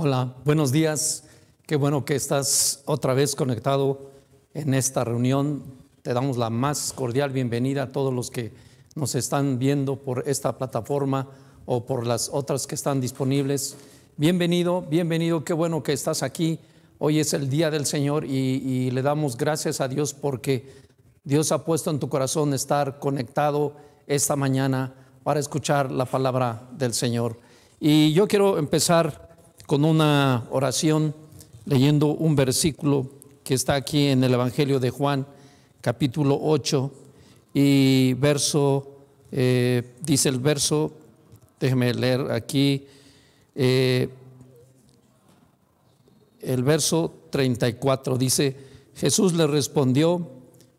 Hola, buenos días. Qué bueno que estás otra vez conectado en esta reunión. Te damos la más cordial bienvenida a todos los que nos están viendo por esta plataforma o por las otras que están disponibles. Bienvenido, bienvenido. Qué bueno que estás aquí. Hoy es el día del Señor y, y le damos gracias a Dios porque Dios ha puesto en tu corazón estar conectado esta mañana para escuchar la palabra del Señor. Y yo quiero empezar con una oración leyendo un versículo que está aquí en el Evangelio de Juan, capítulo 8, y verso, eh, dice el verso, déjeme leer aquí, eh, el verso 34 dice, Jesús le respondió,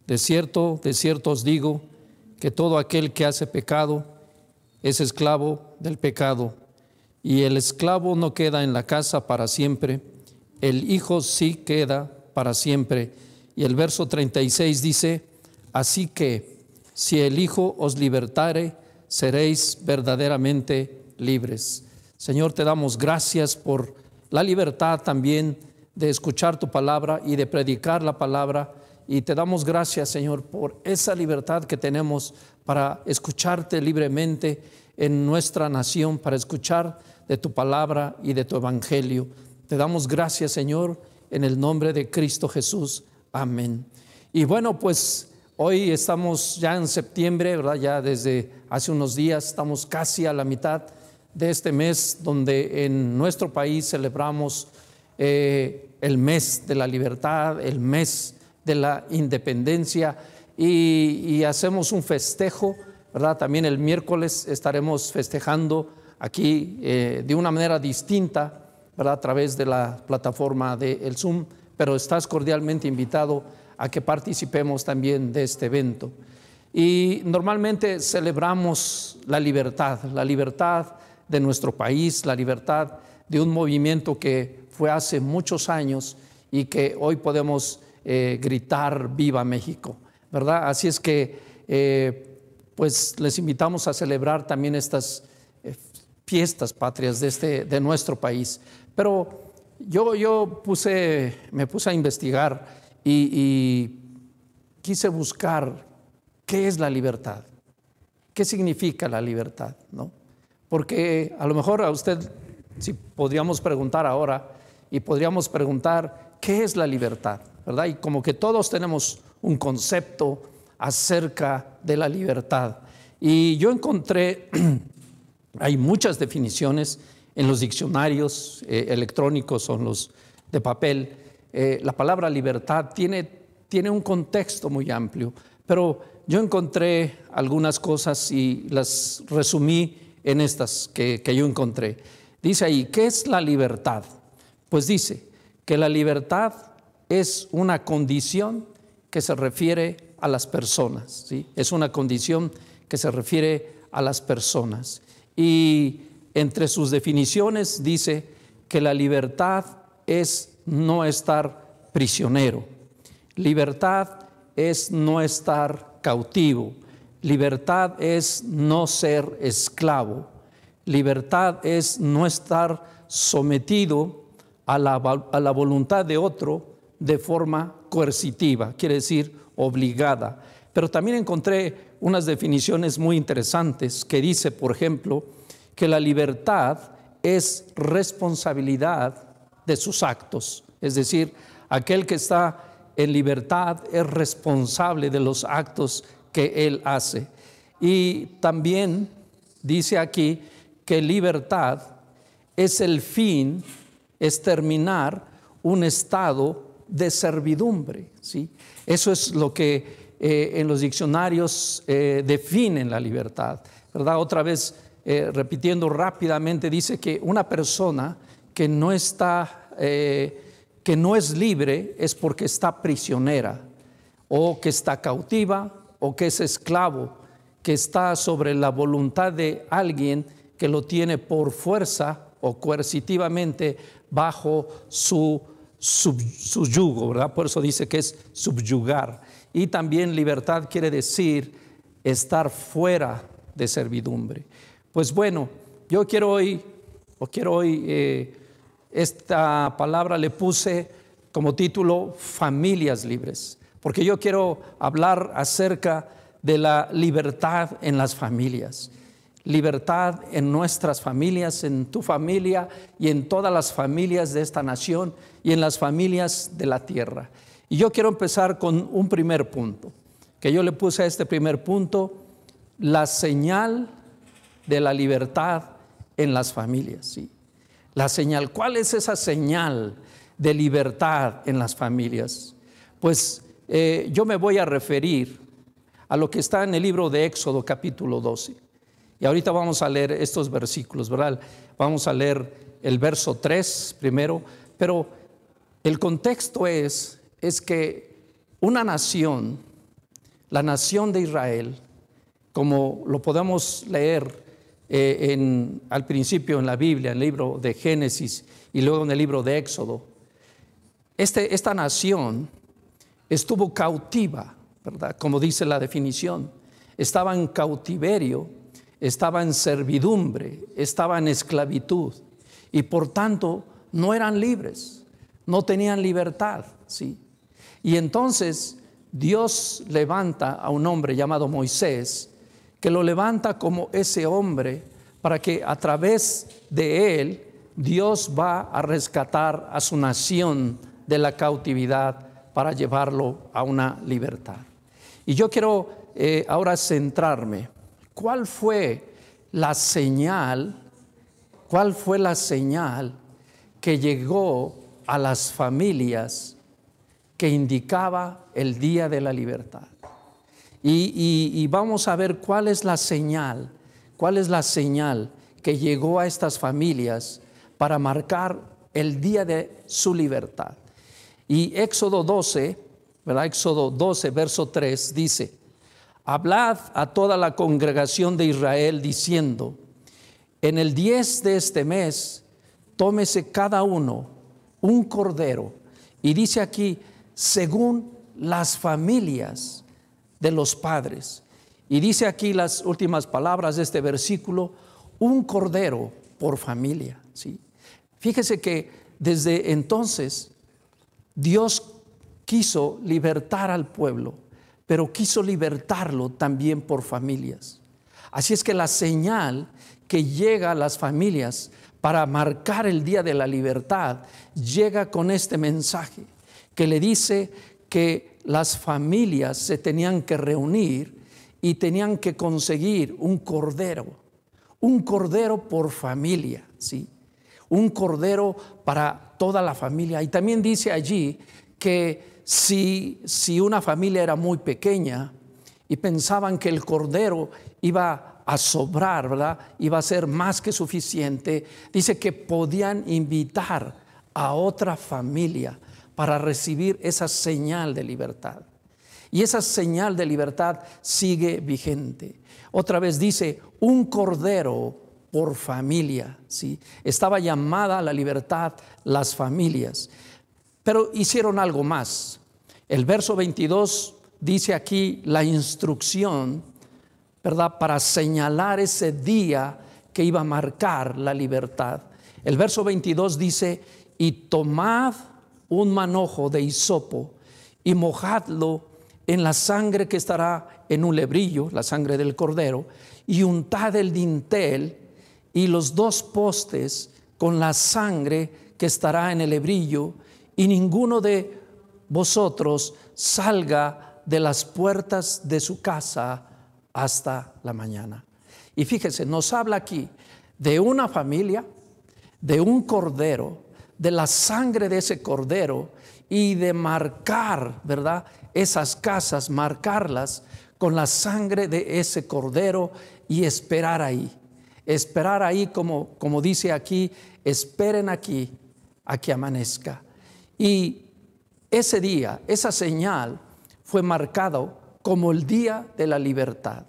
de cierto, de cierto os digo, que todo aquel que hace pecado es esclavo del pecado y el esclavo no queda en la casa para siempre, el hijo sí queda para siempre. Y el verso 36 dice, así que si el hijo os libertare, seréis verdaderamente libres. Señor, te damos gracias por la libertad también de escuchar tu palabra y de predicar la palabra. Y te damos gracias, Señor, por esa libertad que tenemos para escucharte libremente en nuestra nación, para escuchar de tu palabra y de tu evangelio. Te damos gracias, Señor, en el nombre de Cristo Jesús. Amén. Y bueno, pues hoy estamos ya en septiembre, ¿verdad? Ya desde hace unos días estamos casi a la mitad de este mes donde en nuestro país celebramos eh, el mes de la libertad, el mes de la independencia y, y hacemos un festejo ¿verdad? También el miércoles estaremos festejando aquí eh, de una manera distinta, ¿verdad? A través de la plataforma del Zoom, pero estás cordialmente invitado a que participemos también de este evento. Y normalmente celebramos la libertad, la libertad de nuestro país, la libertad de un movimiento que fue hace muchos años y que hoy podemos eh, gritar viva México, ¿verdad? Así es que eh, pues les invitamos a celebrar también estas eh, fiestas patrias de, este, de nuestro país. Pero yo, yo puse, me puse a investigar y, quise buscar qué es la libertad, qué significa la libertad, ¿no? Porque a lo mejor a usted, si podríamos preguntar ahora, y podríamos preguntar, ¿qué es la libertad? ¿Verdad? Y como que todos tenemos un concepto acerca de la libertad. Y yo encontré, hay muchas definiciones en los diccionarios eh, electrónicos o en los de papel. Eh, la palabra libertad tiene, tiene un contexto muy amplio, pero yo encontré algunas cosas y las resumí en estas que, que yo encontré. Dice ahí, ¿qué es la libertad? Pues dice que la libertad es una condición que se refiere a las personas. ¿sí? Es una condición que se refiere a las personas. Y entre sus definiciones dice que la libertad es no estar prisionero. Libertad es no estar cautivo. Libertad es no ser esclavo. Libertad es no estar sometido a la, a la voluntad de otro de forma coercitiva, quiere decir obligada. Pero también encontré unas definiciones muy interesantes que dice, por ejemplo, que la libertad es responsabilidad de sus actos. Es decir, aquel que está en libertad es responsable de los actos que él hace. Y también dice aquí que libertad es el fin, es terminar un estado de servidumbre. ¿sí? Eso es lo que eh, en los diccionarios eh, definen la libertad. ¿verdad? Otra vez, eh, repitiendo rápidamente, dice que una persona que no está, que no es libre es porque está prisionera, o que está cautiva, o que es esclavo, que está sobre la voluntad de alguien que lo tiene por fuerza o coercitivamente bajo su su yugo, ¿verdad? Por eso dice que es subyugar. Y también libertad quiere decir estar fuera de servidumbre. Pues bueno, yo quiero hoy, o quiero hoy eh, esta palabra le puse como título Familias Libres, porque yo quiero hablar acerca de la libertad en las familias. Libertad en nuestras familias, en tu familia y en todas las familias de esta nación y en las familias de la tierra. Y yo quiero empezar con un primer punto, que yo le puse a este primer punto, la señal de la libertad en las familias. ¿sí? La señal, ¿cuál es esa señal de libertad en las familias? Pues eh, yo me voy a referir a lo que está en el libro de Éxodo capítulo 12. Y ahorita vamos a leer estos versículos, ¿verdad? Vamos a leer el verso 3 primero, pero el contexto es, es que una nación, la nación de Israel, como lo podemos leer eh, al principio en la Biblia, en el libro de Génesis y luego en el libro de Éxodo, este, esta nación estuvo cautiva, ¿verdad? Como dice la definición, estaba en cautiverio, estaba en servidumbre, estaba en esclavitud y por tanto no eran libres, no tenían libertad, ¿sí? Y entonces Dios levanta a un hombre llamado Moisés, que lo levanta como ese hombre para que a través de él Dios va a rescatar a su nación de la cautividad para llevarlo a una libertad. Y yo quiero eh, ahora centrarme. ¿Cuál fue la señal? ¿Cuál fue la señal que llegó a las familias que indicaba el día de la libertad? Y, vamos a ver cuál es la señal, cuál es la señal que llegó a estas familias para marcar el día de su libertad. Y Éxodo 12, ¿verdad? Éxodo 12, verso 3 dice, hablad a toda la congregación de Israel diciendo, en el 10 de este mes, tómese cada uno un cordero. Y dice aquí, según las familias de los padres. Y dice aquí las últimas palabras de este versículo, un cordero por familia. ¿sí? Fíjese que desde entonces Dios quiso libertar al pueblo, pero quiso libertarlo también por familias. Así es que la señal que llega a las familias para marcar el día de la libertad llega con este mensaje que le dice que las familias se tenían que reunir y tenían que conseguir un cordero, un cordero por familia, ¿sí? Un cordero para toda la familia. Y también dice allí que si, una familia era muy pequeña y pensaban que el cordero iba a sobrar. Iba a ser más que suficiente, dice que podían invitar a otra familia para recibir esa señal de libertad. Y esa señal de libertad sigue vigente. Otra vez dice, un cordero por familia. Estaba llamada a la libertad las familias. Pero hicieron algo más. El verso 22 dice aquí la instrucción, ¿verdad? Para señalar ese día que iba a marcar la libertad. El verso 22 dice, y tomad un manojo de hisopo y mojadlo en la sangre que estará en un lebrillo, la sangre del cordero, y untad el dintel y los dos postes con la sangre que estará en el lebrillo, y ninguno de vosotros salga de las puertas de su casa hasta la mañana. Y fíjese, nos habla aquí de una familia, de un cordero, de la sangre de ese cordero y de marcar, ¿verdad? Esas casas, marcarlas con la sangre de ese cordero y esperar ahí. Esperar ahí como, como dice aquí, esperen aquí a que amanezca. Y ese día, esa señal fue marcado como el día de la libertad.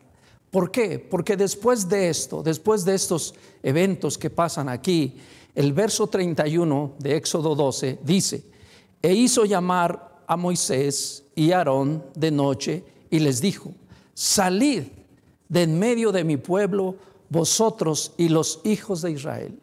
¿Por qué? Porque después de esto, después de estos eventos que pasan aquí, el verso 31 de Éxodo 12 dice, e hizo llamar a Moisés y Aarón de noche y les dijo, salid de en medio de mi pueblo vosotros y los hijos de Israel.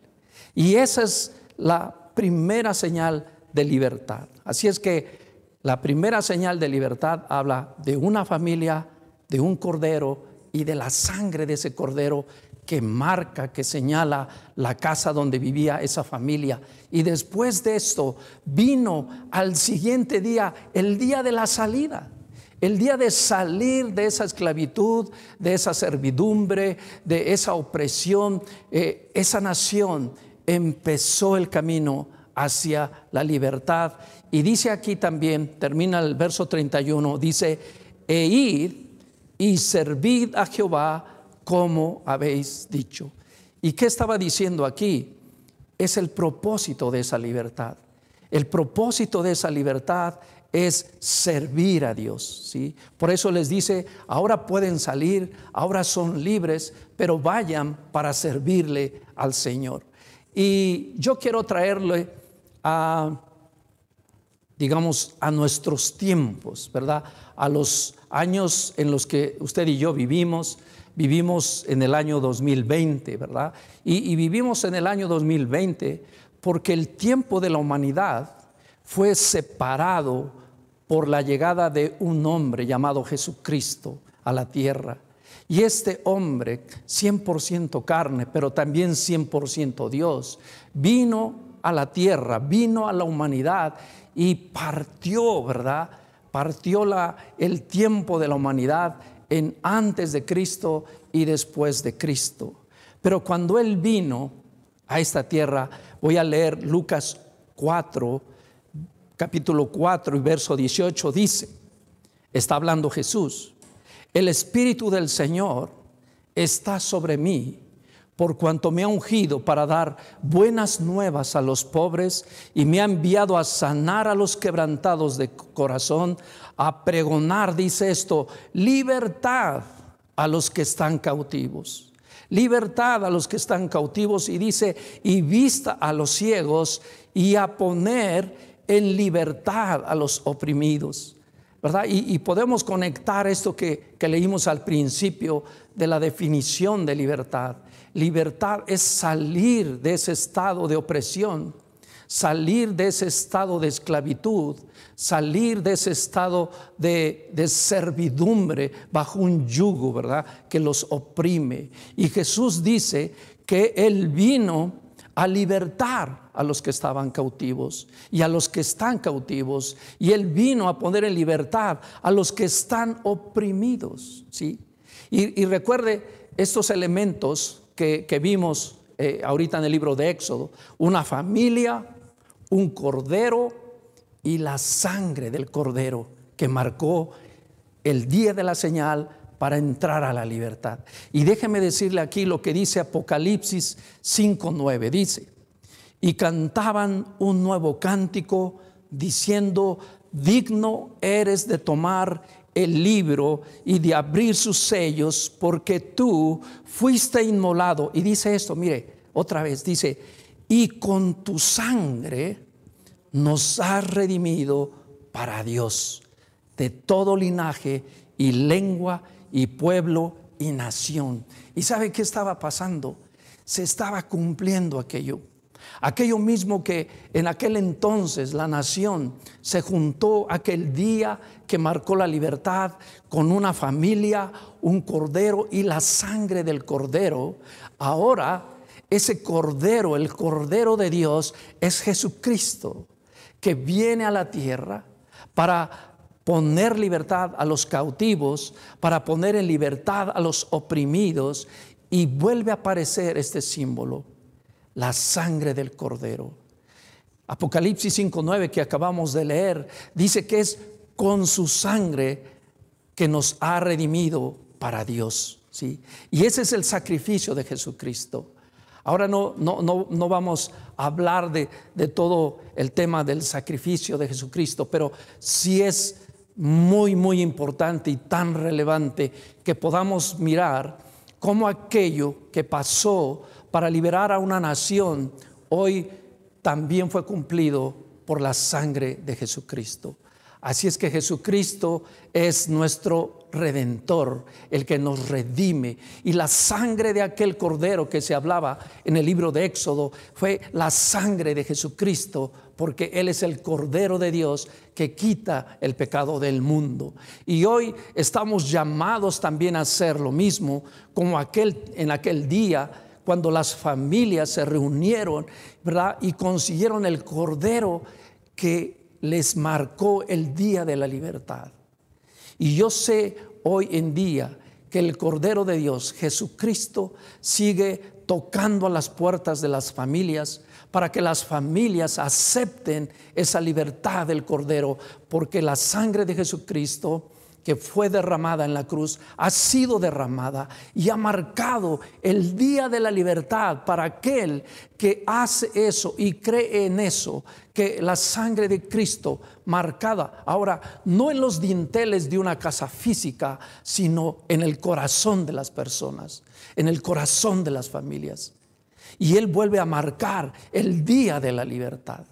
Y esa es la primera señal de libertad. Así es que la primera señal de libertad habla de una familia, de un cordero y de la sangre de ese cordero que marca, que señala la casa donde vivía esa familia. Y después de esto vino al siguiente día, el día de la salida. El día de salir de esa esclavitud, de esa servidumbre, de esa opresión, eh, esa nación empezó el camino hacia la libertad. Y dice aquí también, termina el verso 31, dice, e id y servid a Jehová como habéis dicho. ¿Y qué estaba diciendo aquí? Es el propósito de esa libertad. El propósito de esa libertad es servir a Dios, ¿sí? Por eso les dice, ahora pueden salir, ahora son libres, pero vayan para servirle al Señor. Y yo quiero traerle a digamos, a nuestros tiempos, ¿verdad? A los años en los que usted y yo vivimos, vivimos en el año 2020, ¿verdad? Y, vivimos en el año 2020 porque el tiempo de la humanidad fue separado por la llegada de un hombre llamado Jesucristo a la tierra. Y este hombre, 100% carne, pero también 100% Dios, vino a la tierra, vino a la humanidad y partió, ¿verdad? Partió la, el tiempo de la humanidad en antes de Cristo y después de Cristo. Pero cuando Él vino a esta tierra, voy a leer Lucas 4, capítulo 4 y verso 18, dice, está hablando Jesús, el Espíritu del Señor está sobre mí por cuanto me ha ungido para dar buenas nuevas a los pobres y me ha enviado a sanar a los quebrantados de corazón, a pregonar, dice esto, libertad a los que están cautivos. Libertad a los que están cautivos y dice, y vista a los ciegos y a poner en libertad a los oprimidos. ¿verdad? Y, podemos conectar esto que, que leímos al principio de la definición de libertad. Libertad es salir de ese estado de opresión, salir de ese estado de esclavitud, salir de ese estado de, de, servidumbre bajo un yugo, ¿verdad? Que los oprime. Y Jesús dice que Él vino a libertar a los que estaban cautivos y a los que están cautivos. Y Él vino a poner en libertad a los que están oprimidos. ¿sí? Y, recuerde estos elementos que, vimos eh, ahorita en el libro de Éxodo. Una familia, un cordero y la sangre del cordero que marcó el día de la señal para entrar a la libertad. Y déjeme decirle aquí lo que dice Apocalipsis 5.9. Dice, y cantaban un nuevo cántico diciendo, digno eres de tomar el libro y de abrir sus sellos, porque tú fuiste inmolado. Y dice esto, mire, otra vez, dice, y con tu sangre nos has redimido para Dios de todo linaje y lengua y pueblo y nación. ¿Y sabe qué estaba pasando? Se estaba cumpliendo aquello. Aquello mismo que en aquel entonces la nación se juntó aquel día que marcó la libertad con una familia, un cordero y la sangre del cordero. Ahora ese cordero, el cordero de Dios, es Jesucristo, que viene a la tierra para poner libertad a los cautivos, para poner en libertad a los oprimidos. Y vuelve a aparecer este símbolo la sangre del cordero. Apocalipsis 5.9 que acabamos de leer dice que es con su sangre que nos ha redimido para Dios. ¿sí? Y ese es el sacrificio de Jesucristo. Ahora no, no, no, vamos a hablar de, de, todo el tema del sacrificio de Jesucristo, pero sí es muy, muy importante y tan relevante que podamos mirar cómo aquello que pasó para liberar a una nación, hoy también fue cumplido por la sangre de Jesucristo. Así es que Jesucristo es nuestro redentor, el que nos redime. Y la sangre de aquel cordero que se hablaba en el libro de Éxodo fue la sangre de Jesucristo, porque Él es el cordero de Dios que quita el pecado del mundo. Y hoy estamos llamados también a hacer lo mismo como aquel, en aquel día cuando las familias se reunieron ¿verdad? y consiguieron el cordero que les marcó el día de la libertad. Y yo sé hoy en día que el Cordero de Dios, Jesucristo, sigue tocando a las puertas de las familias para que las familias acepten esa libertad del Cordero, porque la sangre de Jesucristo que fue derramada en la cruz ha sido derramada y ha marcado el día de la libertad para aquel que hace eso y cree en eso, que la sangre de Cristo marcada, ahora no en los dinteles de una casa física, sino en el corazón de las personas, en el corazón de las familias. Y Él vuelve a marcar el día de la libertad,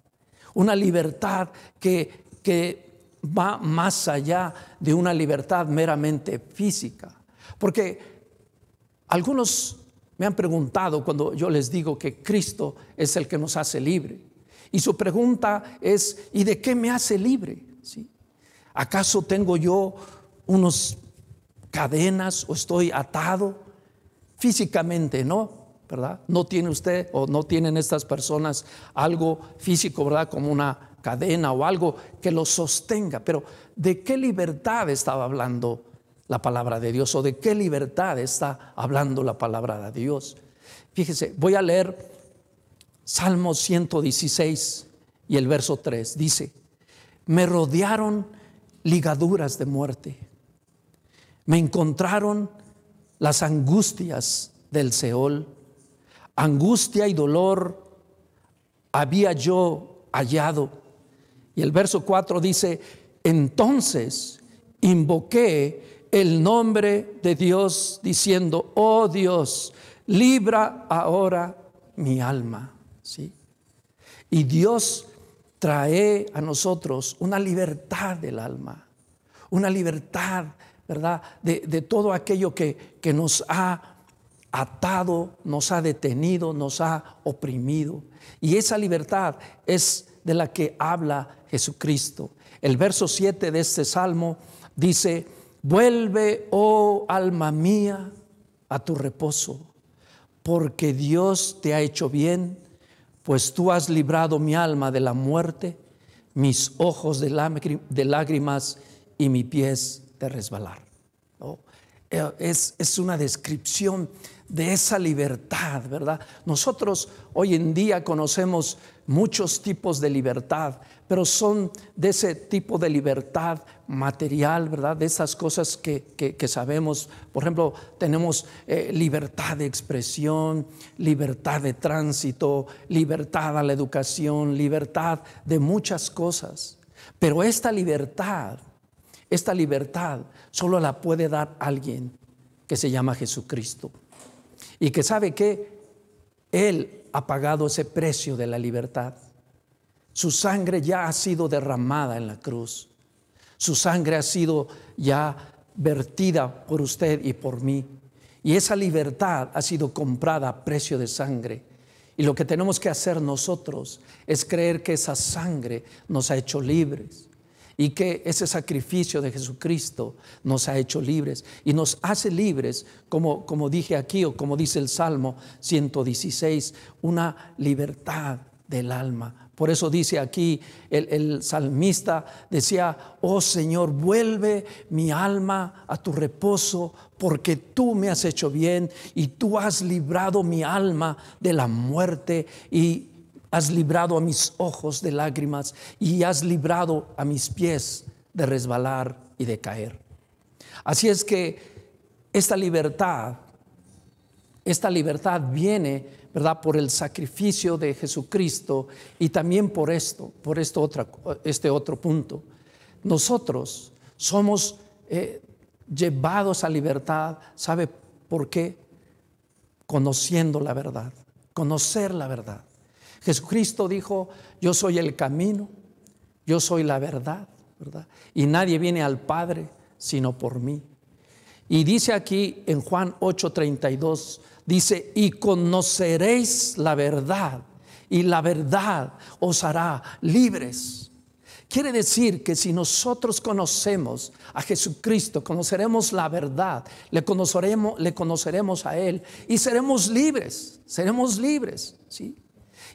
una libertad que, que va más allá de una libertad meramente física. Porque algunos me han preguntado cuando yo les digo que Cristo es el que nos hace libre. Y su pregunta es, ¿y de qué me hace libre? ¿Acaso tengo yo unos cadenas o estoy atado? Físicamente no, ¿verdad? No tiene usted o no tienen estas personas algo físico, ¿verdad? Como una cadena o algo que lo sostenga. Pero ¿de qué libertad estaba hablando la palabra de Dios o de qué libertad está hablando la palabra de Dios? Fíjese, voy a leer Salmo 116 y el verso 3. Dice, me rodearon ligaduras de muerte, me encontraron las angustias del Seol, angustia y dolor había yo hallado y el verso 4 dice, entonces invoqué el nombre de Dios diciendo, oh Dios, libra ahora mi alma. ¿Sí? Y Dios trae a nosotros una libertad del alma, una libertad, ¿verdad? De, de todo aquello que, que nos ha atado, nos ha detenido, nos ha oprimido. Y esa libertad es de la que habla Jesucristo. El verso 7 de este salmo dice, vuelve, oh alma mía, a tu reposo, porque Dios te ha hecho bien, pues tú has librado mi alma de la muerte, mis ojos de, lágrimas y mis pies de resbalar. Eh, es, es una descripción de esa libertad, ¿verdad? Nosotros hoy en día conocemos muchos tipos de libertad, pero son de ese tipo de libertad material, ¿verdad? De esas cosas que, sabemos. Por ejemplo, tenemos eh, libertad de expresión, libertad de tránsito, libertad a la educación, libertad de muchas cosas. Pero esta libertad, esta libertad solo la puede dar alguien que se llama Jesucristo. Y que sabe que Él ha pagado ese precio de la libertad. Su sangre ya ha sido derramada en la cruz. Su sangre ha sido ya vertida por usted y por mí. Y esa libertad ha sido comprada a precio de sangre. Y lo que tenemos que hacer nosotros es creer que esa sangre nos ha hecho libres y que ese sacrificio de Jesucristo nos ha hecho libres y nos hace libres, como, como dije aquí o como dice el Salmo 116, una libertad del alma. Por eso dice aquí el, salmista, decía, oh Señor, vuelve mi alma a tu reposo, porque tú me has hecho bien y tú has librado mi alma de la muerte y has librado a mis ojos de lágrimas y has librado a mis pies de resbalar y de caer. Así es que esta libertad, esta libertad viene, ¿verdad?, por el sacrificio de Jesucristo y también por esto, por esto este otro punto. Nosotros somos eh, llevados a libertad, ¿sabe por qué? Conociendo la verdad, conocer la verdad. Jesucristo dijo, yo soy el camino, yo soy la verdad ¿verdad? Y nadie viene al Padre sino por mí. Y dice aquí en Juan 8:32, dice, y conoceréis la verdad, y la verdad os hará libres. Quiere decir que si nosotros conocemos a Jesucristo, conoceremos la verdad, le conoceremos, le conoceremos a Él y seremos libres, seremos libres, ¿sí?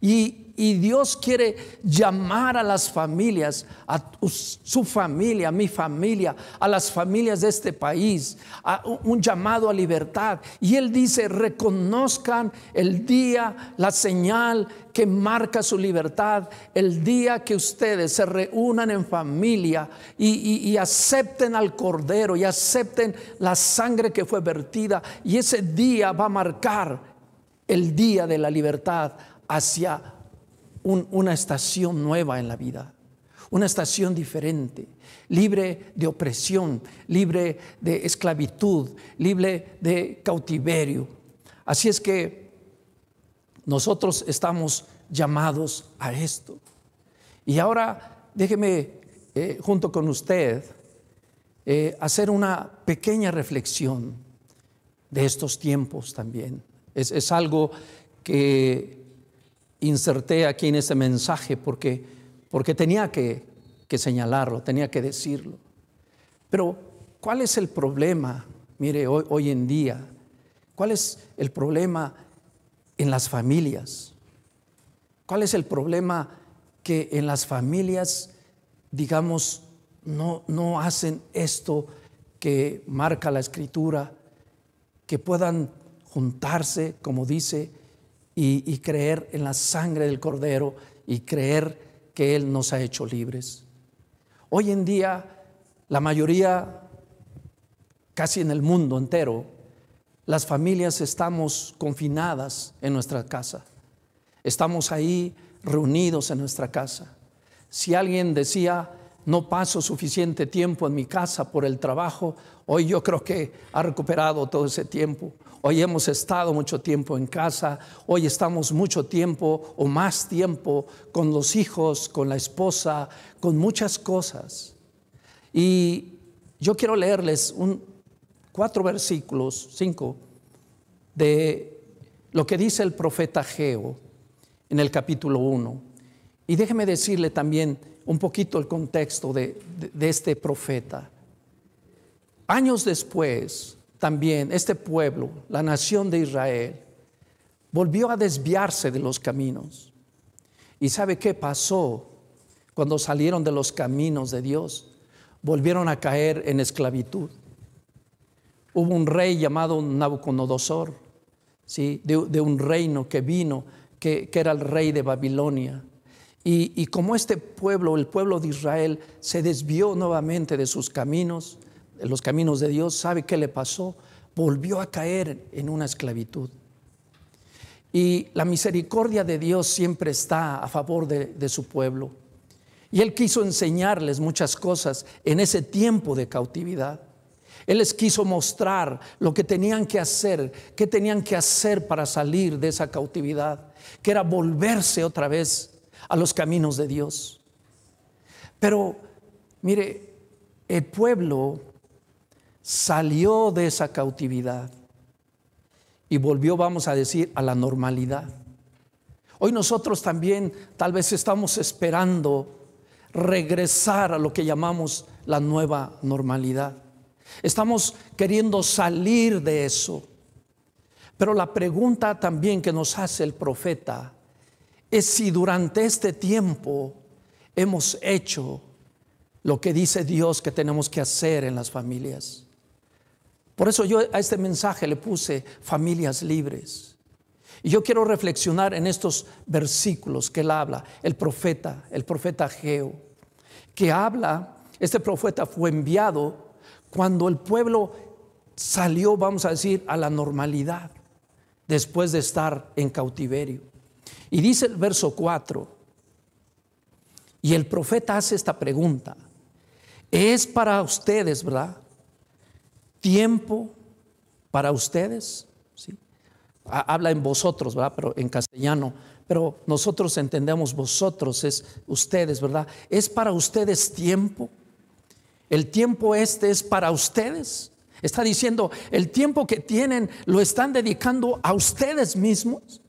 Y, Dios quiere llamar a las familias, a su familia, a mi familia, a las familias de este país, a un llamado a libertad. Y Él dice, reconozcan el día, la señal que marca su libertad, el día que ustedes se reúnan en familia y, y acepten al Cordero y acepten la sangre que fue vertida. Y ese día va a marcar el día de la libertad hacia una estación nueva en la vida, una estación diferente, libre de opresión, libre de esclavitud, libre de cautiverio. Así es que nosotros estamos llamados a esto. Y ahora déjeme, eh, junto con usted, eh, hacer una pequeña reflexión de estos tiempos también. es algo que inserté aquí en ese mensaje porque, porque tenía que, que señalarlo, tenía que decirlo. Pero, ¿cuál es el problema? Mire, hoy, hoy en día, ¿cuál es el problema en las familias? ¿Cuál es el problema que en las familias, digamos, no, no hacen esto que marca la escritura, que puedan juntarse, como dice, y, creer en la sangre del Cordero y creer que Él nos ha hecho libres. Hoy en día, la mayoría, casi en el mundo entero, las familias estamos confinadas en nuestra casa. Estamos ahí reunidos en nuestra casa. Si alguien decía, no paso suficiente tiempo en mi casa por el trabajo, hoy yo creo que ha recuperado todo ese tiempo. Hoy hemos estado mucho tiempo en casa, hoy estamos mucho tiempo o más tiempo con los hijos, con la esposa, con muchas cosas. Y yo quiero leerles un, cuatro versículos, cinco, de lo que dice el profeta Geo en el capítulo 1. Y déjeme decirle también un poquito el contexto de, de este profeta. Años después, también este pueblo, la nación de Israel, volvió a desviarse de los caminos. ¿Y sabe qué pasó cuando salieron de los caminos de Dios? Volvieron a caer en esclavitud. Hubo un rey llamado Nabucodonosor, ¿sí? de, un reino que vino, que, era el rey de Babilonia. Y, como este pueblo, el pueblo de Israel, se desvió nuevamente de sus caminos, los caminos de Dios, ¿sabe qué le pasó? Volvió a caer en una esclavitud. Y la misericordia de Dios siempre está a favor de, su pueblo. Y Él quiso enseñarles muchas cosas en ese tiempo de cautividad. Él les quiso mostrar lo que tenían que hacer, qué tenían que hacer para salir de esa cautividad, que era volverse otra vez a los caminos de Dios. Pero, mire, el pueblo salió de esa cautividad y volvió, vamos a decir, a la normalidad. Hoy nosotros también tal vez estamos esperando regresar a lo que llamamos la nueva normalidad. Estamos queriendo salir de eso. Pero la pregunta también que nos hace el profeta es si durante este tiempo hemos hecho lo que dice Dios que tenemos que hacer en las familias. Por eso yo a este mensaje le puse familias libres. Y yo quiero reflexionar en estos versículos que él habla, el profeta, el profeta Geo, que habla, este profeta fue enviado cuando el pueblo salió, vamos a decir, a la normalidad, después de estar en cautiverio. Y dice el verso 4, y el profeta hace esta pregunta, es para ustedes, ¿verdad? tiempo para ustedes. ¿sí? Habla en vosotros, ¿verdad? Pero en castellano. Pero nosotros entendemos vosotros, es ustedes, ¿verdad? ¿Es para ustedes tiempo? el tiempo este es para ustedes. Está diciendo, el tiempo que tienen lo están dedicando a ustedes mismos.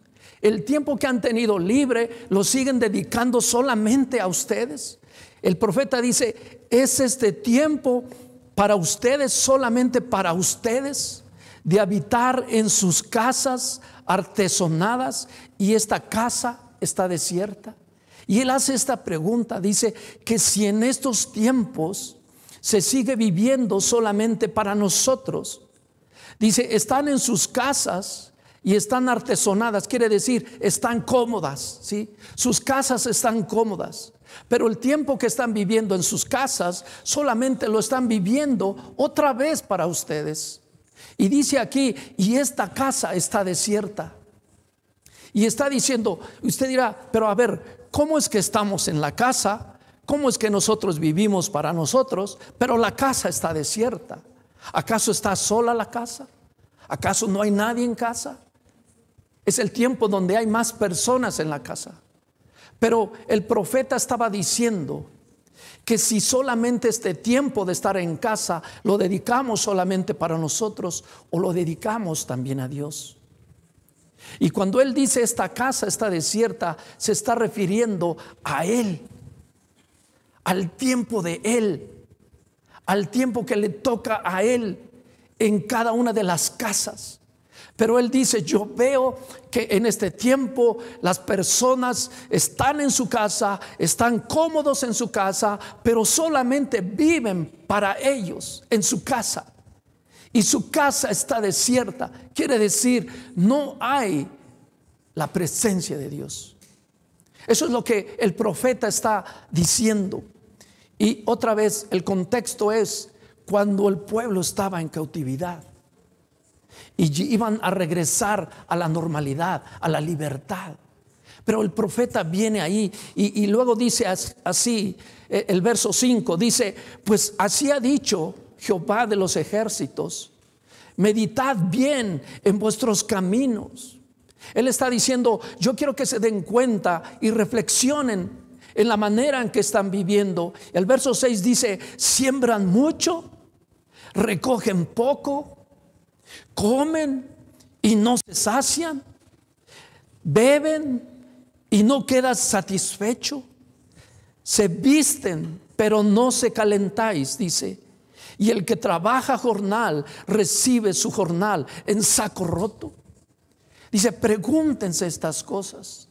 El tiempo que han tenido libre lo siguen dedicando solamente a ustedes. El profeta dice, es este tiempo para ustedes, solamente para ustedes, de habitar en sus casas artesonadas y esta casa está desierta. Y él hace esta pregunta, dice que si en estos tiempos se sigue viviendo solamente para nosotros, dice, están en sus casas y están artesonadas, quiere decir, están cómodas, ¿sí? Sus casas están cómodas. Pero el tiempo que están viviendo en sus casas solamente lo están viviendo otra vez para ustedes. Y dice aquí, y esta casa está desierta. Y está diciendo, usted dirá, pero a ver, ¿cómo es que estamos en la casa? ¿Cómo es que nosotros vivimos para nosotros? Pero la casa está desierta. ¿Acaso está sola la casa? ¿Acaso no hay nadie en casa? Es el tiempo donde hay más personas en la casa. Pero el profeta estaba diciendo que si solamente este tiempo de estar en casa lo dedicamos solamente para nosotros o lo dedicamos también a Dios. Y cuando él dice esta casa está desierta, se está refiriendo a Él, al tiempo de Él, al tiempo que le toca a Él en cada una de las casas. Pero él dice, yo veo que en este tiempo las personas están en su casa, están cómodos en su casa, pero solamente viven para ellos en su casa. Y su casa está desierta. Quiere decir, no hay la presencia de Dios. Eso es lo que el profeta está diciendo. Y otra vez, el contexto es cuando el pueblo estaba en cautividad y iban a regresar a la normalidad, a la libertad. Pero el profeta viene ahí y, luego dice así, eh, el verso 5, dice, pues así ha dicho Jehová de los ejércitos, meditad bien en vuestros caminos. Él está diciendo, yo quiero que se den cuenta y reflexionen en la manera en que están viviendo. El verso 6 dice, siembran mucho, recogen poco, comen y no se sacian, beben y no quedas satisfecho, se visten pero no se calentáis, dice. Y el que trabaja jornal recibe su jornal en saco roto. Dice, pregúntense estas cosas.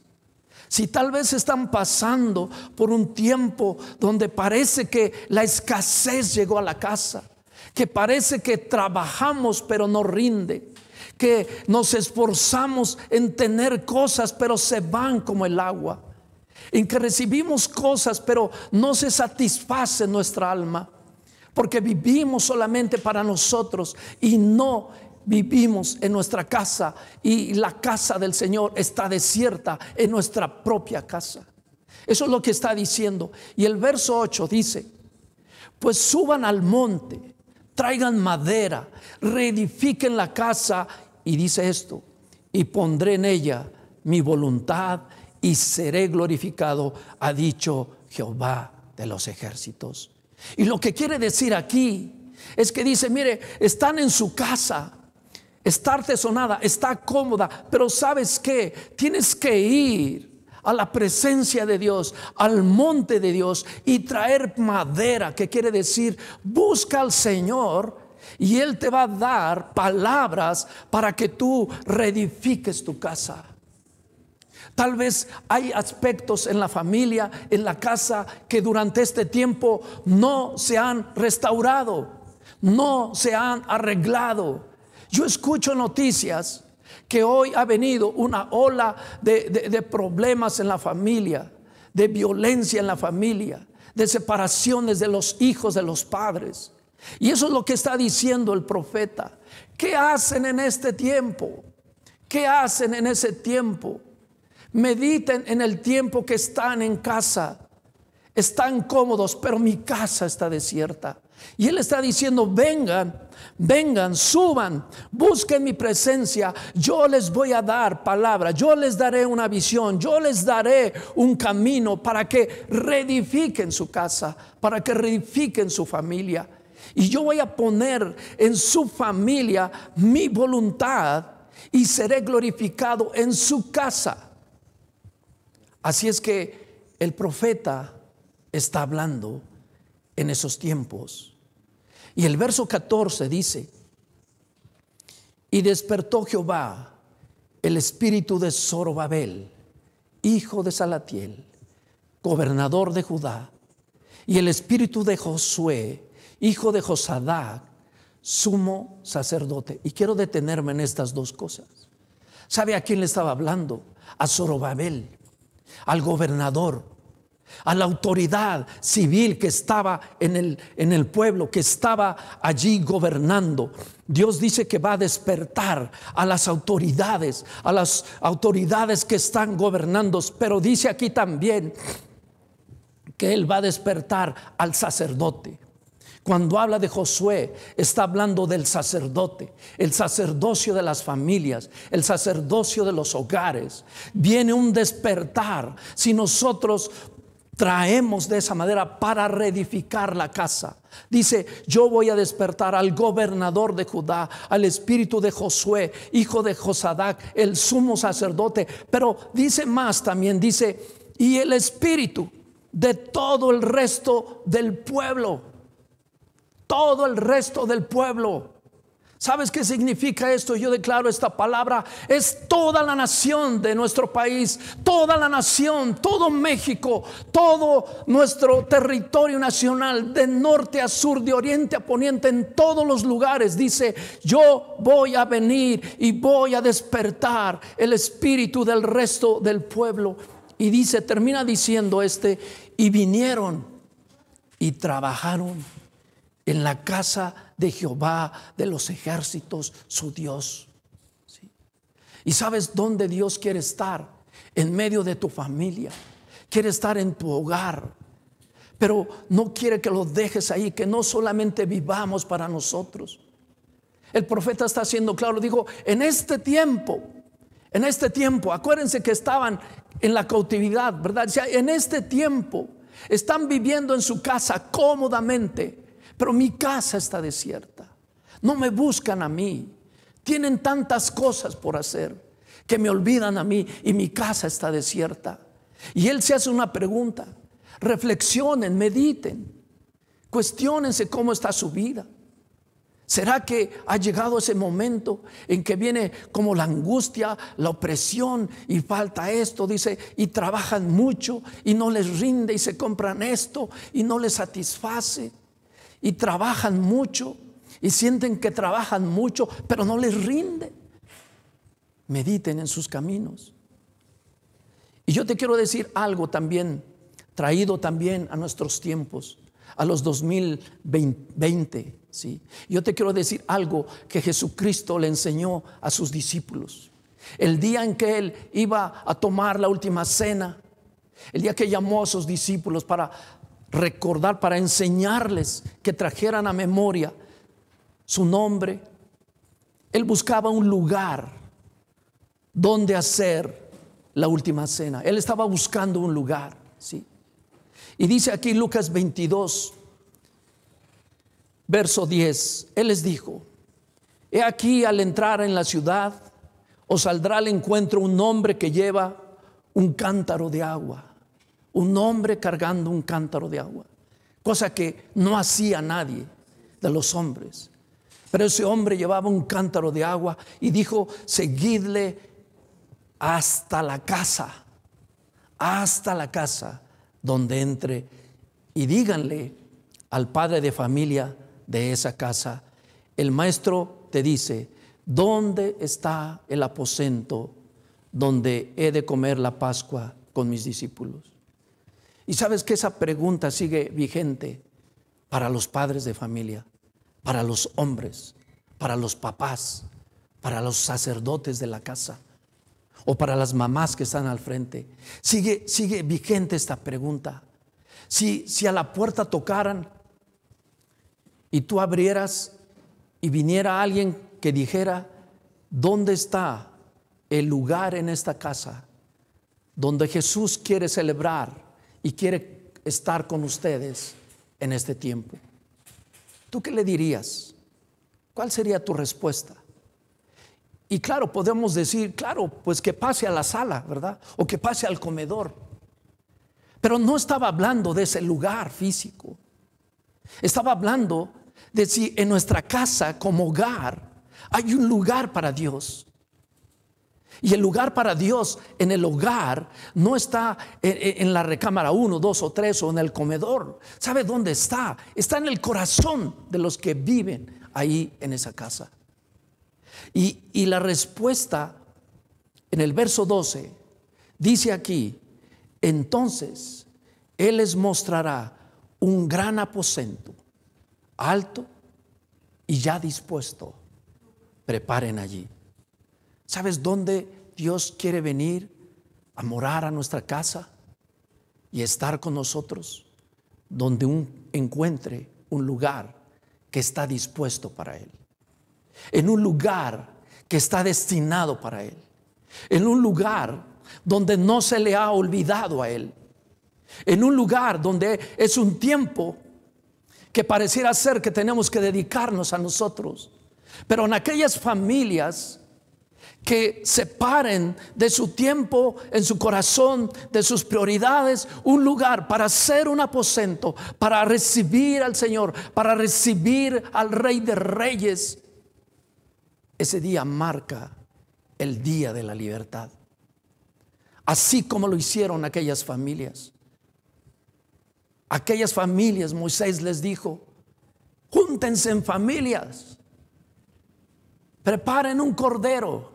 Si tal vez están pasando por un tiempo donde parece que la escasez llegó a la casa, que parece que trabajamos pero no rinde, que nos esforzamos en tener cosas pero se van como el agua, en que recibimos cosas pero no se satisface nuestra alma, porque vivimos solamente para nosotros y no vivimos en nuestra casa y la casa del Señor está desierta en nuestra propia casa. Eso es lo que está diciendo. Y el verso 8 dice, pues suban al monte traigan madera, reedifiquen la casa y dice esto, y pondré en ella mi voluntad y seré glorificado, ha dicho Jehová de los ejércitos. Y lo que quiere decir aquí es que dice, mire, están en su casa, está artesonada, está cómoda, pero sabes qué, tienes que ir a la presencia de Dios, al monte de Dios y traer madera, que quiere decir, busca al Señor y Él te va a dar palabras para que tú reedifiques tu casa. Tal vez hay aspectos en la familia, en la casa, que durante este tiempo no se han restaurado, no se han arreglado. Yo escucho noticias que hoy ha venido una ola de, problemas en la familia, de violencia en la familia, de separaciones de los hijos de los padres. Y eso es lo que está diciendo el profeta. ¿Qué hacen en este tiempo? ¿Qué hacen en ese tiempo? Mediten en el tiempo que están en casa. Están cómodos, pero mi casa está desierta. Y Él está diciendo, vengan, vengan, suban, busquen mi presencia, yo les voy a dar palabra, yo les daré una visión, yo les daré un camino para que reedifiquen su casa, para que reedifiquen su familia. Y yo voy a poner en su familia mi voluntad y seré glorificado en su casa. Así es que el profeta está hablando en esos tiempos. Y el verso 14 dice, y despertó Jehová el espíritu de Zorobabel, hijo de Salatiel, gobernador de Judá, y el espíritu de Josué, hijo de Josadac, sumo sacerdote. Y quiero detenerme en estas dos cosas. ¿Sabe a quién le estaba hablando? A Zorobabel, al gobernador, a la autoridad civil que estaba en el, en el pueblo, que estaba allí gobernando. Dios dice que va a despertar a las autoridades, a las autoridades que están gobernando, pero dice aquí también que Él va a despertar al sacerdote. Cuando habla de Josué, está hablando del sacerdote, el sacerdocio de las familias, el sacerdocio de los hogares. Viene un despertar si nosotros traemos de esa manera para reedificar la casa. Dice, yo voy a despertar al gobernador de Judá, al espíritu de Josué, hijo de Josadac, el sumo sacerdote. Pero dice más también, dice, y el espíritu de todo el resto del pueblo todo el resto del pueblo. ¿Sabes qué significa esto? Yo declaro esta palabra. Es toda la nación de nuestro país, toda la nación, todo México, todo nuestro territorio nacional, de norte a sur, de oriente a poniente, en todos los lugares. Dice, yo voy a venir y voy a despertar el espíritu del resto del pueblo. Y dice, termina diciendo este, y vinieron y trabajaron en la casa de Jehová de los ejércitos, su Dios. ¿Y sabes dónde Dios quiere estar? En medio de tu familia. Quiere estar en tu hogar. Pero no quiere que lo dejes ahí, que no solamente vivamos para nosotros. El profeta está haciendo claro, digo, en este tiempo, en este tiempo, acuérdense que estaban en la cautividad, ¿verdad? en este tiempo están viviendo en su casa cómodamente pero mi casa está desierta. No me buscan a mí. Tienen tantas cosas por hacer que me olvidan a mí y mi casa está desierta. Y él se hace una pregunta. Reflexionen, mediten, cuestionense cómo está su vida. ¿Será que ha llegado ese momento en que viene como la angustia, la opresión y falta esto? Dice, y trabajan mucho y no les rinde y se compran esto y no les satisface y trabajan mucho y sienten que trabajan mucho, pero no les rinde. Mediten en sus caminos. Y yo te quiero decir algo también, traído también a nuestros tiempos, a los 2020. ¿sí? Yo te quiero decir algo que Jesucristo le enseñó a sus discípulos. El día en que Él iba a tomar la última cena, el día que llamó a sus discípulos para recordar, para enseñarles que trajeran a memoria su nombre. Él buscaba un lugar donde hacer la última cena. Él estaba buscando un lugar, ¿sí? Y dice aquí Lucas 22, verso 10, Él les dijo, he aquí al entrar en la ciudad, os saldrá al encuentro un hombre que lleva un cántaro de agua un hombre cargando un cántaro de agua, cosa que no hacía nadie de los hombres. Pero ese hombre llevaba un cántaro de agua y dijo, seguidle hasta la casa, hasta la casa donde entre y díganle al padre de familia de esa casa, el maestro te dice, ¿dónde está el aposento donde he de comer la Pascua con mis discípulos? Y sabes que esa pregunta sigue vigente para los padres de familia, para los hombres, para los papás, para los sacerdotes de la casa o para las mamás que están al frente. Sigue, sigue vigente esta pregunta. Si, si a la puerta tocaran y tú abrieras y viniera alguien que dijera, ¿dónde está el lugar en esta casa donde Jesús quiere celebrar y quiere estar con ustedes en este tiempo? ¿Tú qué le dirías? ¿Cuál sería tu respuesta? Y claro, podemos decir, claro, pues que pase a la sala, ¿verdad? O que pase al comedor. Pero no estaba hablando de ese lugar físico. Estaba hablando de si en nuestra casa como hogar hay un lugar para Dios. Y el lugar para Dios en el hogar no está en, la recámara uno, dos o tres o en el comedor. ¿Sabe dónde está? Está en el corazón de los que viven ahí en esa casa. Y, y la respuesta en el verso 12 dice aquí, entonces Él les mostrará un gran aposento, alto y ya dispuesto. Preparen allí. ¿Sabes dónde Dios quiere venir a morar a nuestra casa y estar con nosotros? Donde un, encuentre un lugar que está dispuesto para Él. En un lugar que está destinado para Él. En un lugar donde no se le ha olvidado a Él. En un lugar donde es un tiempo que pareciera ser que tenemos que dedicarnos a nosotros. Pero en aquellas familias que separen de su tiempo, en su corazón, de sus prioridades, un lugar para ser un aposento, para recibir al Señor, para recibir al Rey de Reyes. Ese día marca el día de la libertad. Así como lo hicieron aquellas familias. Aquellas familias, Moisés les dijo, júntense en familias, preparen un cordero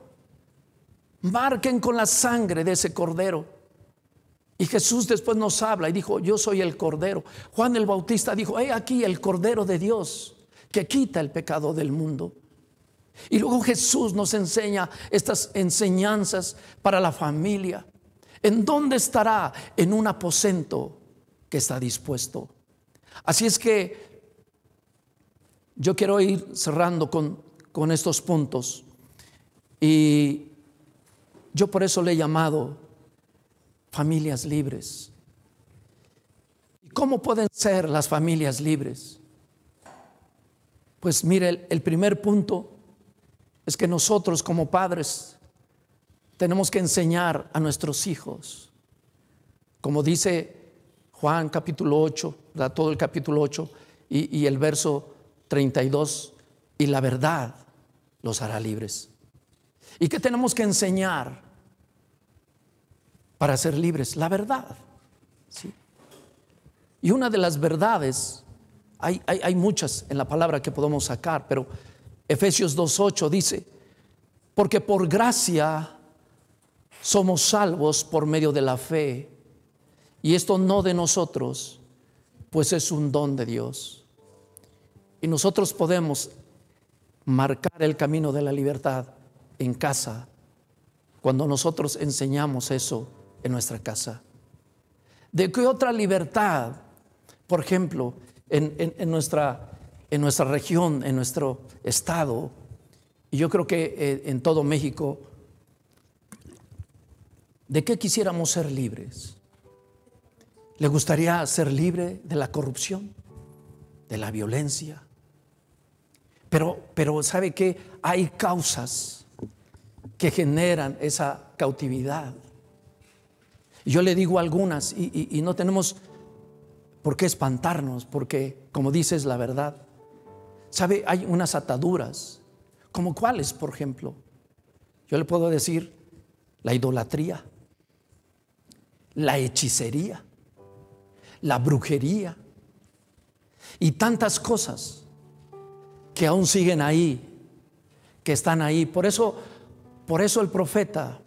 marquen con la sangre de ese cordero. Y Jesús después nos habla y dijo, yo soy el cordero. Juan el Bautista dijo, he aquí el cordero de Dios que quita el pecado del mundo. Y luego Jesús nos enseña estas enseñanzas para la familia. ¿En dónde estará? En un aposento que está dispuesto. Así es que yo quiero ir cerrando con, con estos puntos. Y yo por eso le he llamado familias libres. ¿Y cómo pueden ser las familias libres? Pues mire, el, primer punto es que nosotros como padres tenemos que enseñar a nuestros hijos, como dice Juan capítulo 8, todo el capítulo 8 y, y el verso 32, y la verdad los hará libres. ¿Y qué tenemos que enseñar? Para ser libres, la verdad. ¿sí? Y una de las verdades, hay, hay, muchas en la palabra que podemos sacar, pero Efesios 2.8 dice, porque por gracia somos salvos por medio de la fe, y esto no de nosotros, pues es un don de Dios. Y nosotros podemos marcar el camino de la libertad en casa cuando nosotros enseñamos eso en nuestra casa? ¿De qué otra libertad, por ejemplo, en, nuestra, en nuestra región, en nuestro estado, y yo creo que eh, en todo México, ¿de qué quisiéramos ser libres? ¿Le gustaría ser libre de la corrupción, de la violencia? Pero, pero ¿sabe que Hay causas que generan esa cautividad yo le digo algunas y, no tenemos por qué espantarnos, porque como dices la verdad, ¿sabe? Hay unas ataduras, como cuáles, por ejemplo. Yo le puedo decir la idolatría, la hechicería, la brujería y tantas cosas que aún siguen ahí, que están ahí. Por eso, por eso el profeta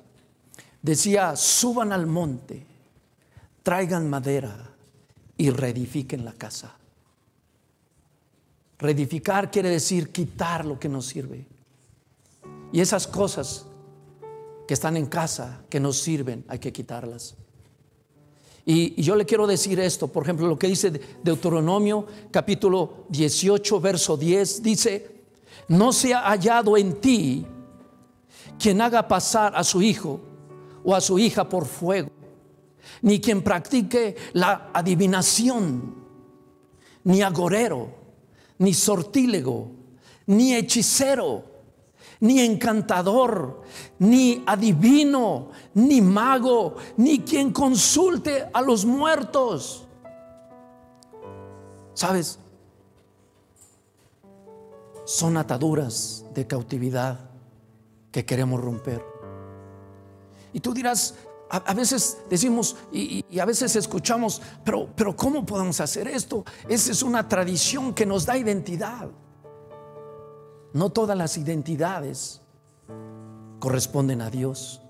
decía, suban al monte, traigan madera y reedifiquen la casa. Reedificar quiere decir quitar lo que nos sirve. Y esas cosas que están en casa, que nos sirven, hay que quitarlas. Y, yo le quiero decir esto, por ejemplo, lo que dice Deuteronomio capítulo 18, verso 10, dice, no se ha hallado en ti quien haga pasar a su hijo o a su hija por fuego, ni quien practique la adivinación, ni agorero, ni sortílego, ni hechicero, ni encantador, ni adivino, ni mago, ni quien consulte a los muertos. ¿Sabes? Son ataduras de cautividad que queremos romper. Y tú dirás, a, veces decimos y, a veces escuchamos, pero, pero ¿cómo podemos hacer esto? Esa es una tradición que nos da identidad. No todas las identidades corresponden a Dios.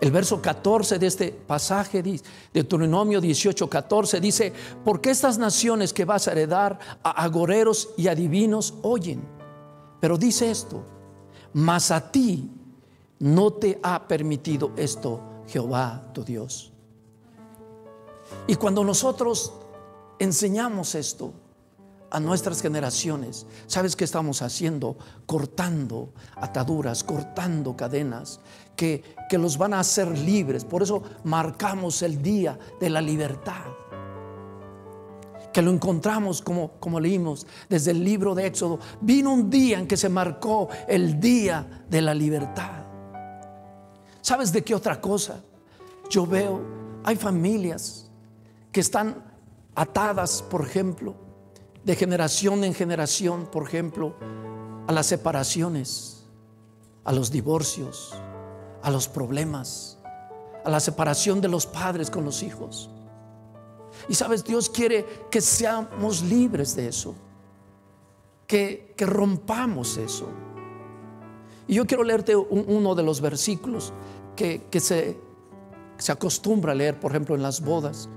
El verso 14 de este pasaje de Deuteronomio 18, 14 dice, porque estas naciones que vas a heredar a agoreros y adivinos oyen. Pero dice esto, mas a ti no te ha permitido esto Jehová tu Dios. Y cuando nosotros enseñamos esto, a nuestras generaciones. ¿Sabes qué estamos haciendo? Cortando ataduras, cortando cadenas que, que los van a hacer libres. Por eso marcamos el día de la libertad. Que lo encontramos como, como leímos desde el libro de Éxodo. Vino un día en que se marcó el día de la libertad. ¿Sabes de qué otra cosa? Yo veo, hay familias que están atadas, por ejemplo, de generación en generación, por ejemplo, a las separaciones, a los divorcios, a los problemas, a la separación de los padres con los hijos. Y sabes, Dios quiere que seamos libres de eso, que, rompamos eso. Y yo quiero leerte uno de los versículos que, se, se acostumbra a leer, por ejemplo, en las bodas.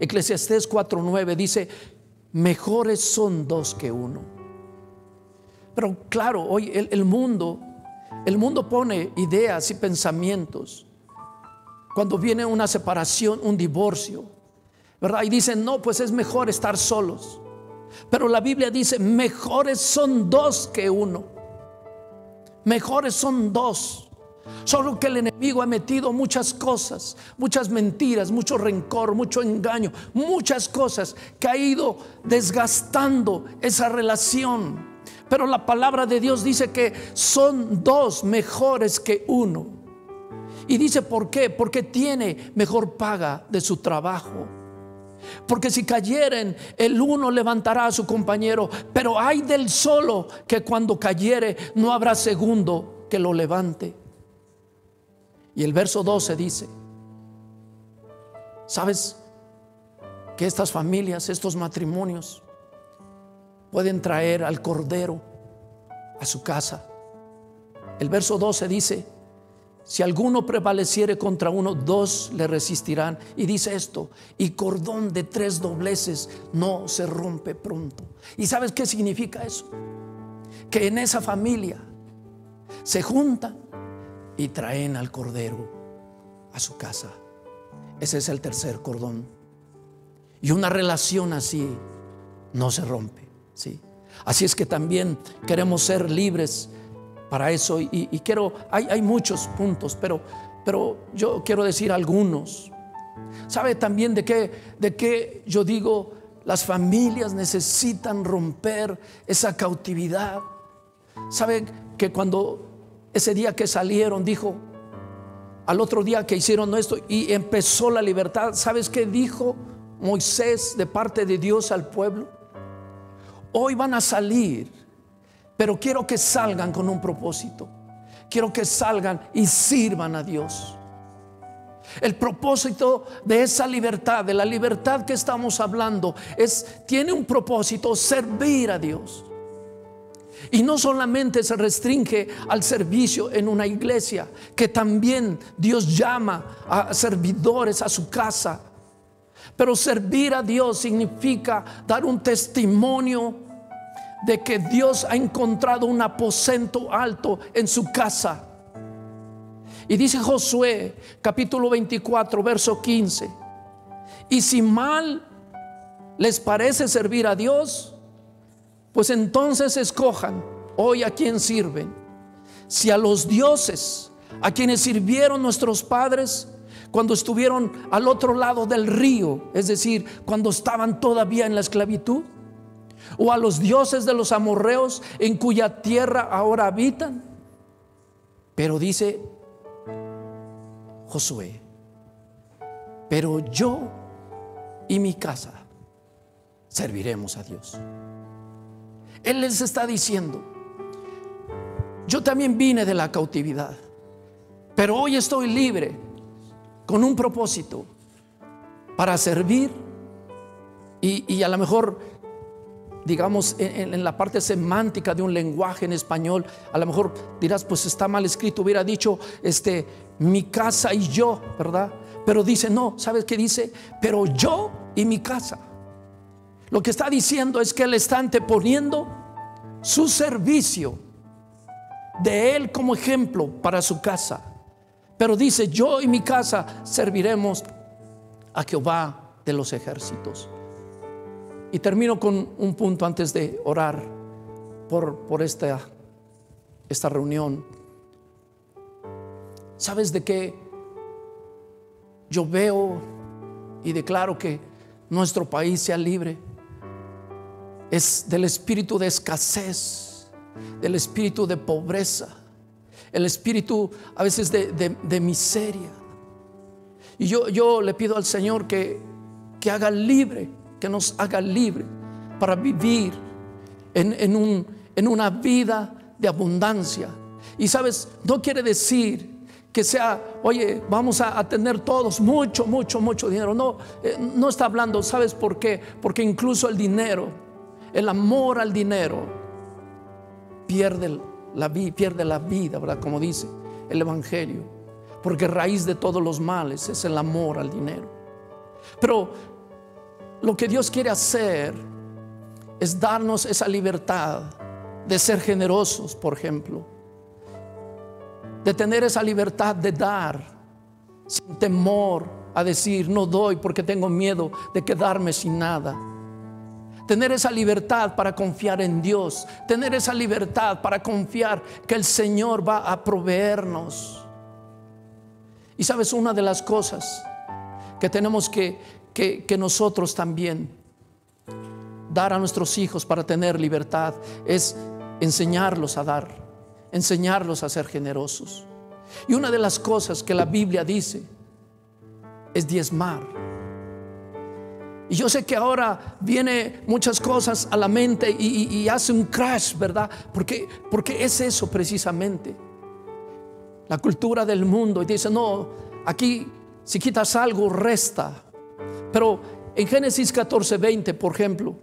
Eclesiastés 4:9 dice, mejores son dos que uno. Pero claro, hoy el, mundo, el mundo pone ideas y pensamientos. Cuando viene una separación, un divorcio, ¿verdad? Y dicen, no, pues es mejor estar solos. Pero la Biblia dice, mejores son dos que uno. Mejores son dos. Solo que el enemigo ha metido muchas cosas, muchas mentiras, mucho rencor, mucho engaño, muchas cosas que ha ido desgastando esa relación. Pero la palabra de Dios dice que son dos mejores que uno. Y dice, ¿por qué? Porque tiene mejor paga de su trabajo. Porque si cayeren, el uno levantará a su compañero. Pero hay del solo que cuando cayere no habrá segundo que lo levante. Y el verso 12 dice, ¿sabes que estas familias, estos matrimonios pueden traer al cordero a su casa? El verso 12 dice, si alguno prevaleciere contra uno, dos le resistirán. Y dice esto, y cordón de tres dobleces no se rompe pronto. ¿Y sabes qué significa eso? Que en esa familia se juntan y traen al cordero a su casa. Ese es el tercer cordón. Y una relación así no se rompe, ¿sí? Así es que también queremos ser libres para eso y, quiero, hay, hay, muchos puntos, pero, pero yo quiero decir algunos. ¿Sabe también de qué, de qué yo digo? Las familias necesitan romper esa cautividad. ¿Sabe que cuando ese día que salieron, dijo, al otro día que hicieron esto y empezó la libertad, ¿sabes qué dijo Moisés de parte de Dios al pueblo? Hoy van a salir, pero quiero que salgan con un propósito. Quiero que salgan y sirvan a Dios. El propósito de esa libertad, de la libertad que estamos hablando, es tiene un propósito servir a Dios. Y no solamente se restringe al servicio en una iglesia, que también Dios llama a servidores a su casa. Pero servir a Dios significa dar un testimonio de que Dios ha encontrado un aposento alto en su casa. Y dice Josué, capítulo 24, verso 15. Y si mal les parece servir a Dios, pues entonces escojan hoy a quién sirven. Si a los dioses, a quienes sirvieron nuestros padres cuando estuvieron al otro lado del río, es decir, cuando estaban todavía en la esclavitud, o a los dioses de los amorreos en cuya tierra ahora habitan. Pero dice Josué, pero yo y mi casa serviremos a Dios. Él les está diciendo, yo también vine de la cautividad, pero hoy estoy libre con un propósito para servir y, a lo mejor digamos, en, la parte semántica de un lenguaje en español, a lo mejor dirás, pues está mal escrito, hubiera dicho, este, mi casa y yo, ¿verdad? Pero dice, no, ¿sabes qué dice? Pero yo y mi casa. Lo que está diciendo es que Él está anteponiendo su servicio de Él como ejemplo para su casa. Pero dice, yo y mi casa serviremos a Jehová de los ejércitos. Y termino con un punto antes de orar por, por esta, esta reunión. ¿Sabes de qué? Yo veo y declaro que nuestro país sea libre es del espíritu de escasez, del espíritu de pobreza, el espíritu a veces de, miseria. Y yo, yo, le pido al Señor que, que, haga libre, que nos haga libre para vivir en, un, en una vida de abundancia. Y sabes, no quiere decir que sea, oye, vamos a, tener todos mucho, mucho, mucho dinero. No, eh, no está hablando, ¿sabes por qué? Porque incluso el dinero el amor al dinero pierde la, pierde la vida, ¿verdad? Como dice el Evangelio. Porque raíz de todos los males es el amor al dinero. Pero lo que Dios quiere hacer es darnos esa libertad de ser generosos, por ejemplo. De tener esa libertad de dar sin temor a decir, no doy porque tengo miedo de quedarme sin nada tener esa libertad para confiar en Dios, tener esa libertad para confiar que el Señor va a proveernos. Y sabes, una de las cosas que tenemos que, que, nosotros también dar a nuestros hijos para tener libertad es enseñarlos a dar, enseñarlos a ser generosos. Y una de las cosas que la Biblia dice es diezmar. Y yo sé que ahora viene muchas cosas a la mente y, hace un crash, ¿verdad? Porque, porque es eso precisamente. La cultura del mundo. Y dice, no, aquí si quitas algo, resta. Pero en Génesis 14, 20, por ejemplo,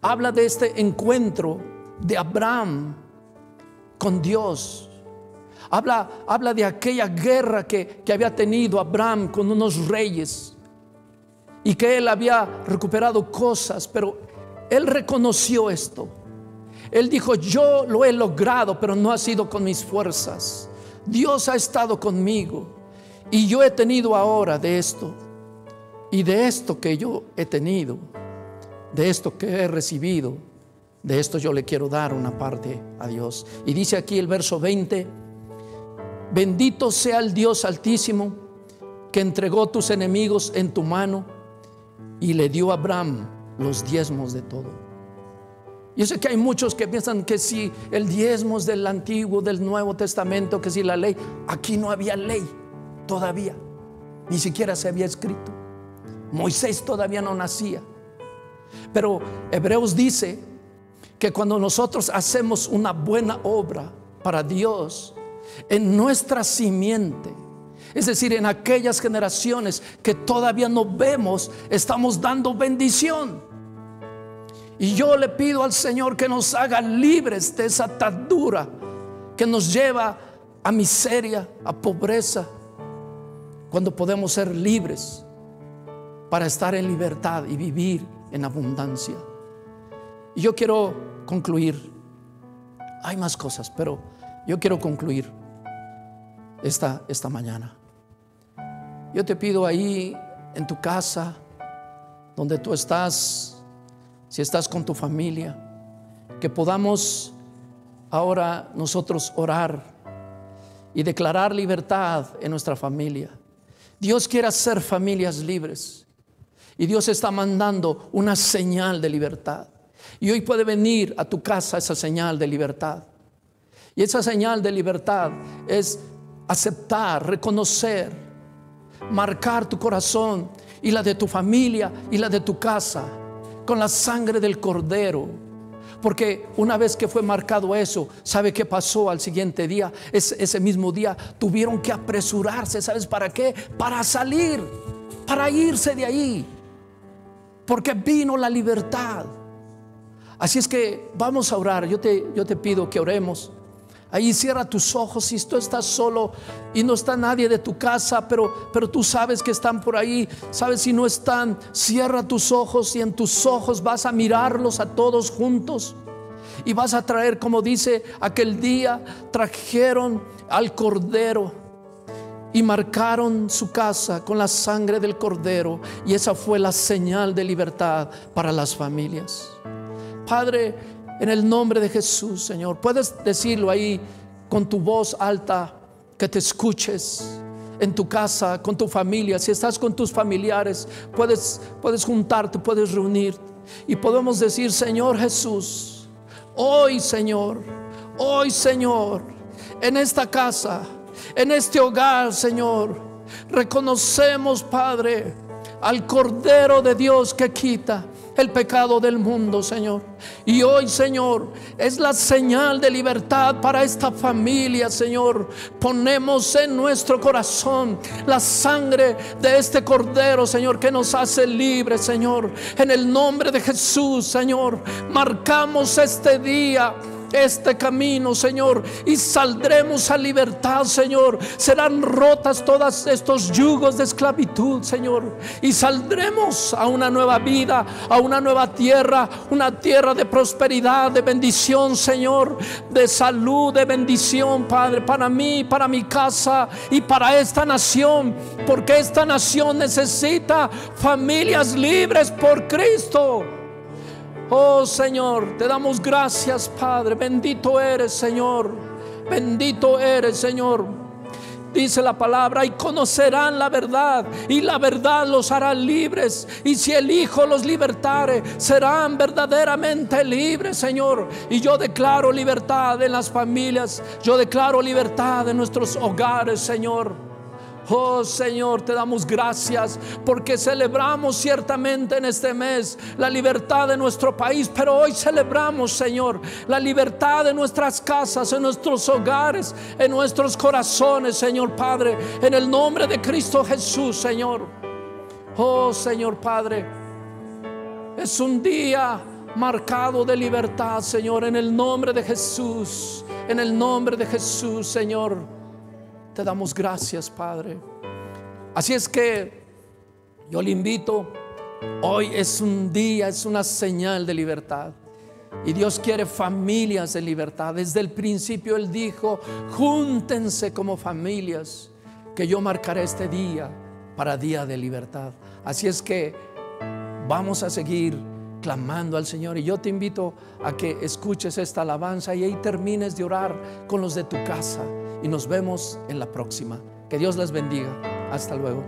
habla de este encuentro de Abraham con Dios. Habla, habla de aquella guerra que, que había tenido Abraham con unos reyes y que él había recuperado cosas, pero él reconoció esto. Él dijo, yo lo he logrado, pero no ha sido con mis fuerzas. Dios ha estado conmigo y yo he tenido ahora de esto. Y de esto que yo he tenido, de esto que he recibido, de esto yo le quiero dar una parte a Dios. Y dice aquí el verso 20, bendito sea el Dios altísimo que entregó tus enemigos en tu mano y le dio a Abraham los diezmos de todo. Yo sé que hay muchos que piensan que si el diezmo es del Antiguo, del Nuevo Testamento, que si la ley, aquí no había ley todavía, ni siquiera se había escrito. Moisés todavía no nacía. Pero Hebreos dice que cuando nosotros hacemos una buena obra para Dios, en nuestra simiente, es decir, en aquellas generaciones que todavía no vemos, estamos dando bendición. Y yo le pido al Señor que nos haga libres de esa atadura que nos lleva a miseria, a pobreza, cuando podemos ser libres para estar en libertad y vivir en abundancia. Y yo quiero concluir. Hay más cosas, pero yo quiero concluir esta, esta mañana. Yo te pido ahí en tu casa, donde tú estás, si estás con tu familia, que podamos ahora nosotros orar y declarar libertad en nuestra familia. Dios quiere hacer familias libres y Dios está mandando una señal de libertad. Y hoy puede venir a tu casa esa señal de libertad. Y esa señal de libertad es aceptar, reconocer, marcar tu corazón y la de tu familia y la de tu casa con la sangre del cordero. Porque una vez que fue marcado eso, ¿sabe qué pasó al siguiente día? ese mismo día tuvieron que apresurarse, ¿sabes para qué? Para salir, para irse de ahí. Porque vino la libertad. Así es que vamos a orar. Yo te, yo te pido que oremos. Ahí cierra tus ojos si tú estás solo y no está nadie de tu casa, pero, pero tú sabes que están por ahí, sabes si no están, cierra tus ojos y en tus ojos vas a mirarlos a todos juntos y vas a traer, como dice aquel día, trajeron al cordero y marcaron su casa con la sangre del cordero y esa fue la señal de libertad para las familias. Padre, en el nombre de Jesús, Señor. Puedes decirlo ahí con tu voz alta, que te escuches en tu casa, con tu familia. Si estás con tus familiares, puedes, puedes juntarte, puedes reunir. Y podemos decir, Señor Jesús, hoy Señor, hoy Señor, en esta casa, en este hogar, Señor, reconocemos, Padre, al Cordero de Dios que quita el pecado del mundo, Señor. Y hoy, Señor, es la señal de libertad para esta familia, Señor. Ponemos en nuestro corazón la sangre de este Cordero, Señor, que nos hace libres, Señor. En el nombre de Jesús, Señor, marcamos este día este camino, Señor, y saldremos a libertad, Señor. Serán rotas todos estos yugos de esclavitud, Señor, y saldremos a una nueva vida, a una nueva tierra, una tierra de prosperidad, de bendición, Señor, de salud, de bendición, Padre, para mí, para mi casa y para esta nación, porque esta nación necesita familias libres por Cristo. Oh Señor, te damos gracias, Padre. Bendito eres, Señor. Bendito eres, Señor. Dice la palabra, y conocerán la verdad, y la verdad los hará libres. Y si el Hijo los libertare, serán verdaderamente libres, Señor. Y yo declaro libertad en las familias, yo declaro libertad en nuestros hogares, Señor. Oh Señor, te damos gracias porque celebramos ciertamente en este mes la libertad de nuestro país, pero hoy celebramos, Señor, la libertad de nuestras casas, en nuestros hogares, en nuestros corazones, Señor Padre, en el nombre de Cristo Jesús, Señor. Oh Señor Padre, es un día marcado de libertad, Señor, en el nombre de Jesús, en el nombre de Jesús, Señor. Te damos gracias, Padre. Así es que yo le invito, hoy es un día, es una señal de libertad. Y Dios quiere familias de libertad. Desde el principio Él dijo, júntense como familias, que yo marcaré este día para día de libertad. Así es que vamos a seguir clamando al Señor. Y yo te invito a que escuches esta alabanza y ahí termines de orar con los de tu casa y nos vemos en la próxima. Que Dios les bendiga. Hasta luego.